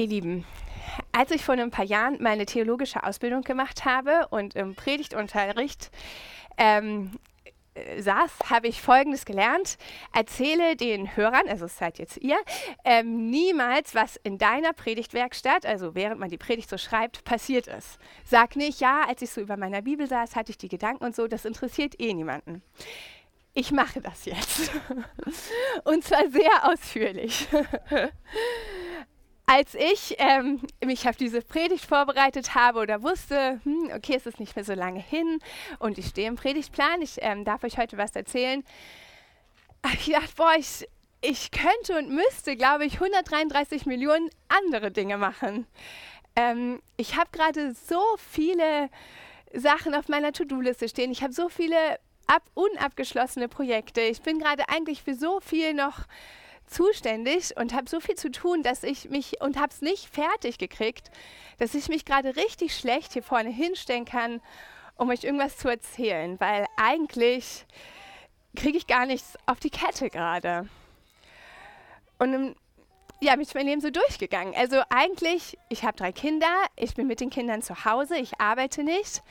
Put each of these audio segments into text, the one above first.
Ihr Lieben, als ich vor ein paar Jahren meine theologische Ausbildung gemacht habe und im Predigtunterricht ähm, äh, saß, habe ich Folgendes gelernt. Erzähle den Hörern, also es seid jetzt ihr, ähm, niemals, was in deiner Predigtwerkstatt, also während man die Predigt so schreibt, passiert ist. Sag nicht, ja, als ich so über meiner Bibel saß, hatte ich die Gedanken und so, das interessiert eh niemanden. Ich mache das jetzt. und zwar sehr ausführlich. als ich ähm, mich auf diese Predigt vorbereitet habe oder wusste, hm, okay, es ist nicht mehr so lange hin und ich stehe im Predigtplan, ich ähm, darf euch heute was erzählen, habe ich gedacht, boah, ich, ich könnte und müsste, glaube ich, 133 Millionen andere Dinge machen. Ähm, ich habe gerade so viele Sachen auf meiner To-Do-Liste stehen. Ich habe so viele ab unabgeschlossene Projekte. Ich bin gerade eigentlich für so viel noch zuständig und habe so viel zu tun, dass ich mich und habe es nicht fertig gekriegt, dass ich mich gerade richtig schlecht hier vorne hinstellen kann, um euch irgendwas zu erzählen, weil eigentlich kriege ich gar nichts auf die Kette gerade. Und ja, bin ich mein Leben so durchgegangen. Also eigentlich, ich habe drei Kinder, ich bin mit den Kindern zu Hause, ich arbeite nicht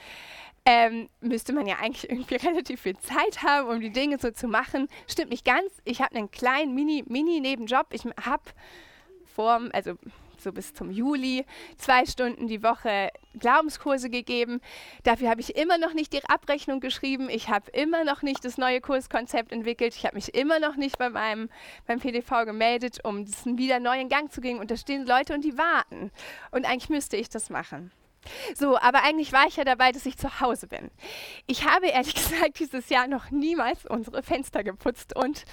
ähm, müsste man ja eigentlich irgendwie relativ viel Zeit haben, um die Dinge so zu machen. Stimmt nicht ganz. Ich habe einen kleinen Mini-Nebenjob. Mini ich habe vor, also so bis zum Juli, zwei Stunden die Woche Glaubenskurse gegeben. Dafür habe ich immer noch nicht die Abrechnung geschrieben. Ich habe immer noch nicht das neue Kurskonzept entwickelt. Ich habe mich immer noch nicht bei meinem, beim PDV gemeldet, um das wieder neu in Gang zu gehen. Und da stehen Leute und die warten. Und eigentlich müsste ich das machen. So, aber eigentlich war ich ja dabei, dass ich zu Hause bin. Ich habe ehrlich gesagt dieses Jahr noch niemals unsere Fenster geputzt und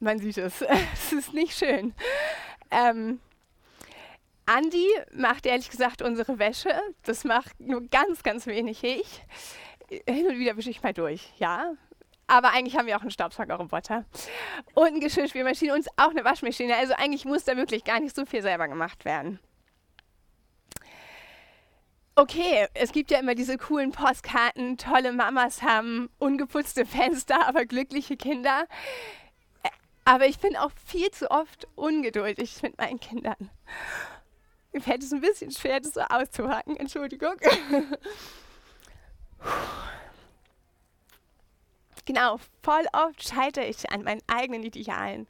man sieht es, es ist nicht schön. Ähm, Andi macht ehrlich gesagt unsere Wäsche. Das macht nur ganz, ganz wenig ich. Hin und wieder wische ich mal durch, ja. Aber eigentlich haben wir auch einen Staubsaugerroboter und eine Geschirrspülmaschine und auch eine Waschmaschine. Also eigentlich muss da wirklich gar nicht so viel selber gemacht werden okay, es gibt ja immer diese coolen Postkarten, tolle Mamas haben ungeputzte Fenster, aber glückliche Kinder. Aber ich bin auch viel zu oft ungeduldig mit meinen Kindern. Mir fällt es ein bisschen schwer, das so auszuhaken. Entschuldigung. genau, voll oft scheitere ich an meinen eigenen Idealen.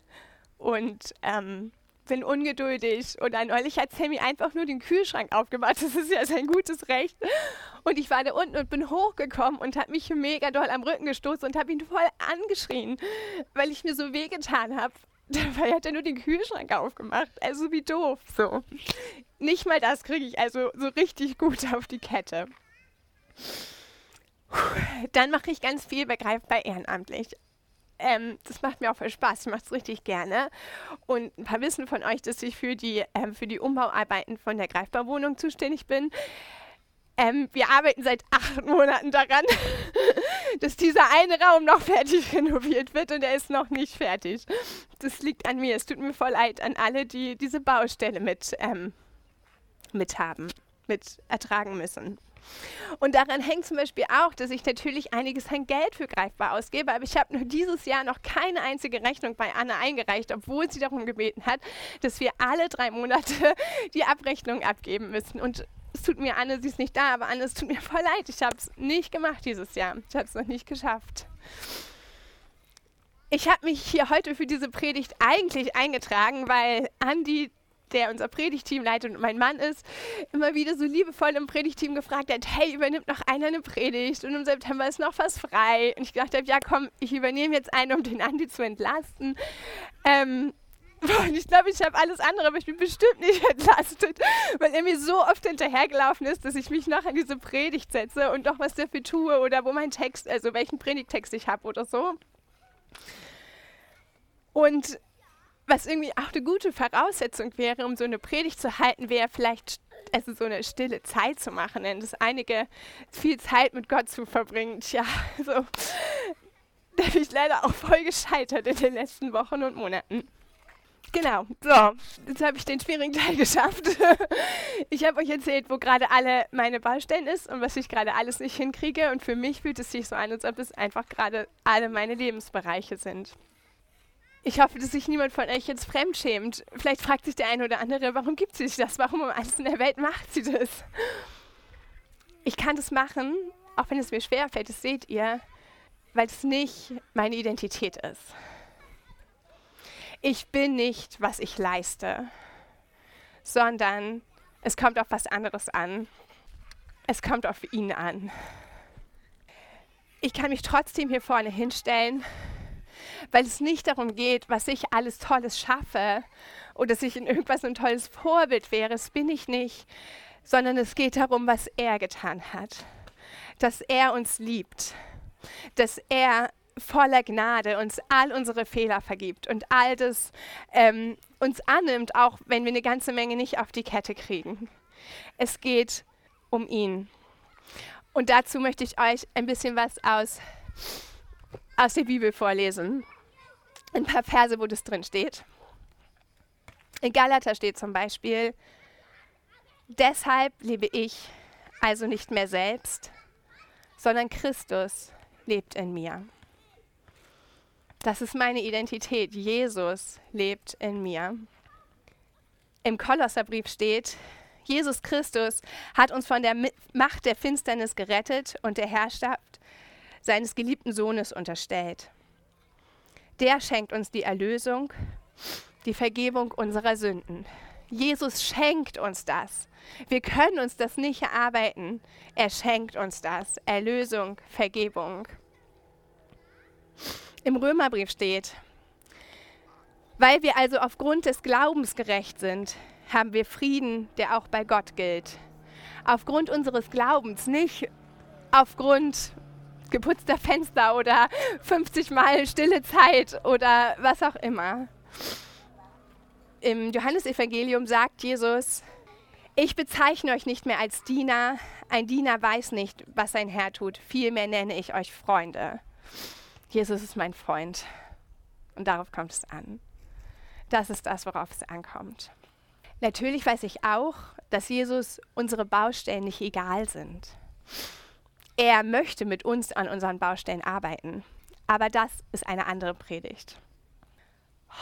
Und ähm, bin ungeduldig oder neulich hat Sammy einfach nur den Kühlschrank aufgemacht. Das ist ja sein gutes Recht. Und ich war da unten und bin hochgekommen und habe mich mega doll am Rücken gestoßen und habe ihn voll angeschrien, weil ich mir so wehgetan habe. Dabei hat er nur den Kühlschrank aufgemacht. Also wie doof. So. Nicht mal das kriege ich also so richtig gut auf die Kette. Dann mache ich ganz viel begreifbar ehrenamtlich. Ähm, das macht mir auch voll Spaß. Ich mache es richtig gerne. Und ein paar wissen von euch, dass ich für die, ähm, für die Umbauarbeiten von der Greifbarwohnung zuständig bin. Ähm, wir arbeiten seit acht Monaten daran, dass dieser eine Raum noch fertig renoviert wird und er ist noch nicht fertig. Das liegt an mir. Es tut mir voll leid an alle, die diese Baustelle mit, ähm, mit haben, mit ertragen müssen. Und daran hängt zum Beispiel auch, dass ich natürlich einiges an Geld für greifbar ausgebe, aber ich habe nur dieses Jahr noch keine einzige Rechnung bei Anne eingereicht, obwohl sie darum gebeten hat, dass wir alle drei Monate die Abrechnung abgeben müssen. Und es tut mir, Anne, sie ist nicht da, aber Anne, es tut mir voll leid. Ich habe es nicht gemacht dieses Jahr. Ich habe es noch nicht geschafft. Ich habe mich hier heute für diese Predigt eigentlich eingetragen, weil Andi der unser Predigteam leitet und mein Mann ist, immer wieder so liebevoll im Predigteam gefragt hat, hey, übernimmt noch einer eine Predigt und im September ist noch was frei. Und ich gedacht habe, ja komm, ich übernehme jetzt eine, um den Andi zu entlasten. Ähm, und ich glaube, ich habe alles andere, aber ich bin bestimmt nicht entlastet, weil er mir so oft hinterhergelaufen ist, dass ich mich noch an diese Predigt setze und noch was dafür tue oder wo mein Text, also welchen Predigtext ich habe oder so. Und was irgendwie auch eine gute Voraussetzung wäre, um so eine Predigt zu halten, wäre vielleicht also so eine stille Zeit zu machen, denn das einige viel Zeit mit Gott zu verbringen. Tja, so da bin ich leider auch voll gescheitert in den letzten Wochen und Monaten. Genau, so, jetzt habe ich den schwierigen Teil geschafft. ich habe euch erzählt, wo gerade alle meine Baustellen ist und was ich gerade alles nicht hinkriege. Und für mich fühlt es sich so an, als ob es einfach gerade alle meine Lebensbereiche sind. Ich hoffe, dass sich niemand von euch jetzt fremdschämt. Vielleicht fragt sich der eine oder andere, warum gibt sie das? Warum um alles in der Welt macht sie das? Ich kann das machen, auch wenn es mir schwerfällt, das seht ihr, weil es nicht meine Identität ist. Ich bin nicht, was ich leiste, sondern es kommt auf was anderes an. Es kommt auf ihn an. Ich kann mich trotzdem hier vorne hinstellen, weil es nicht darum geht, was ich alles Tolles schaffe oder dass ich in irgendwas ein tolles Vorbild wäre. Das bin ich nicht, sondern es geht darum, was er getan hat. Dass er uns liebt, dass er voller Gnade uns all unsere Fehler vergibt und all das ähm, uns annimmt, auch wenn wir eine ganze Menge nicht auf die Kette kriegen. Es geht um ihn. Und dazu möchte ich euch ein bisschen was aus, aus der Bibel vorlesen. Ein paar Verse, wo das drin steht. In Galater steht zum Beispiel, deshalb lebe ich also nicht mehr selbst, sondern Christus lebt in mir. Das ist meine Identität. Jesus lebt in mir. Im Kolosserbrief steht, Jesus Christus hat uns von der Macht der Finsternis gerettet und der Herrschaft seines geliebten Sohnes unterstellt. Der schenkt uns die Erlösung, die Vergebung unserer Sünden. Jesus schenkt uns das. Wir können uns das nicht erarbeiten. Er schenkt uns das. Erlösung, Vergebung. Im Römerbrief steht, weil wir also aufgrund des Glaubens gerecht sind, haben wir Frieden, der auch bei Gott gilt. Aufgrund unseres Glaubens, nicht aufgrund geputzter Fenster oder 50 Mal stille Zeit oder was auch immer. Im Johannesevangelium sagt Jesus, ich bezeichne euch nicht mehr als Diener. Ein Diener weiß nicht, was sein Herr tut. Vielmehr nenne ich euch Freunde. Jesus ist mein Freund. Und darauf kommt es an. Das ist das, worauf es ankommt. Natürlich weiß ich auch, dass Jesus unsere Baustellen nicht egal sind. Er möchte mit uns an unseren Baustellen arbeiten. Aber das ist eine andere Predigt.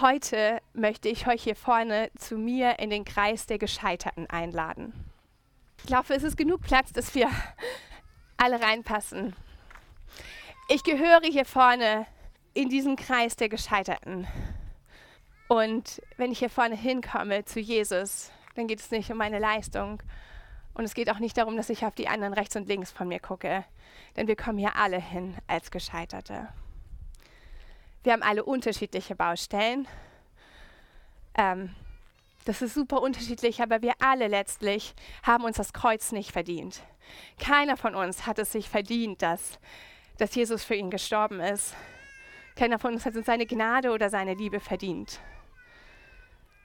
Heute möchte ich euch hier vorne zu mir in den Kreis der Gescheiterten einladen. Ich glaube, es ist genug Platz, dass wir alle reinpassen. Ich gehöre hier vorne in diesen Kreis der Gescheiterten. Und wenn ich hier vorne hinkomme zu Jesus, dann geht es nicht um meine Leistung. Und es geht auch nicht darum, dass ich auf die anderen rechts und links von mir gucke. Denn wir kommen hier alle hin als Gescheiterte. Wir haben alle unterschiedliche Baustellen. Ähm, das ist super unterschiedlich, aber wir alle letztlich haben uns das Kreuz nicht verdient. Keiner von uns hat es sich verdient, dass, dass Jesus für ihn gestorben ist. Keiner von uns hat uns seine Gnade oder seine Liebe verdient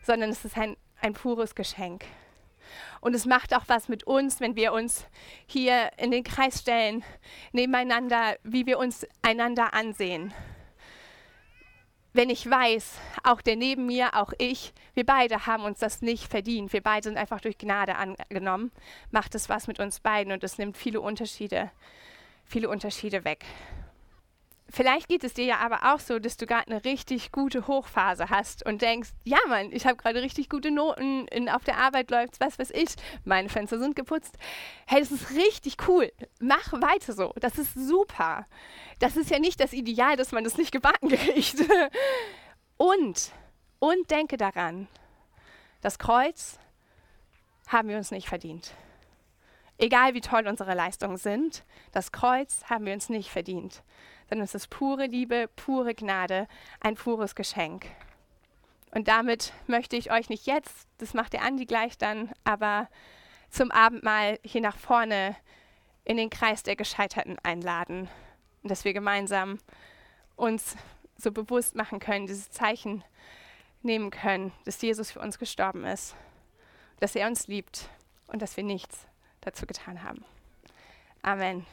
sondern es ist ein, ein pures Geschenk. Und es macht auch was mit uns, wenn wir uns hier in den Kreis stellen, nebeneinander, wie wir uns einander ansehen. Wenn ich weiß, auch der neben mir, auch ich, wir beide haben uns das nicht verdient, wir beide sind einfach durch Gnade angenommen, macht es was mit uns beiden und es nimmt viele Unterschiede, viele Unterschiede weg. Vielleicht geht es dir ja aber auch so, dass du gerade eine richtig gute Hochphase hast und denkst, ja Mann, ich habe gerade richtig gute Noten, in, auf der Arbeit läuft was weiß ich, meine Fenster sind geputzt. Hey, das ist richtig cool. Mach weiter so. Das ist super. Das ist ja nicht das Ideal, dass man das nicht gebacken kriegt. Und, und denke daran, das Kreuz haben wir uns nicht verdient. Egal wie toll unsere Leistungen sind, das Kreuz haben wir uns nicht verdient sondern es ist pure Liebe, pure Gnade, ein pures Geschenk. Und damit möchte ich euch nicht jetzt, das macht der Andi gleich dann, aber zum Abendmahl hier nach vorne in den Kreis der Gescheiterten einladen. Und dass wir gemeinsam uns so bewusst machen können, dieses Zeichen nehmen können, dass Jesus für uns gestorben ist, dass er uns liebt und dass wir nichts dazu getan haben. Amen.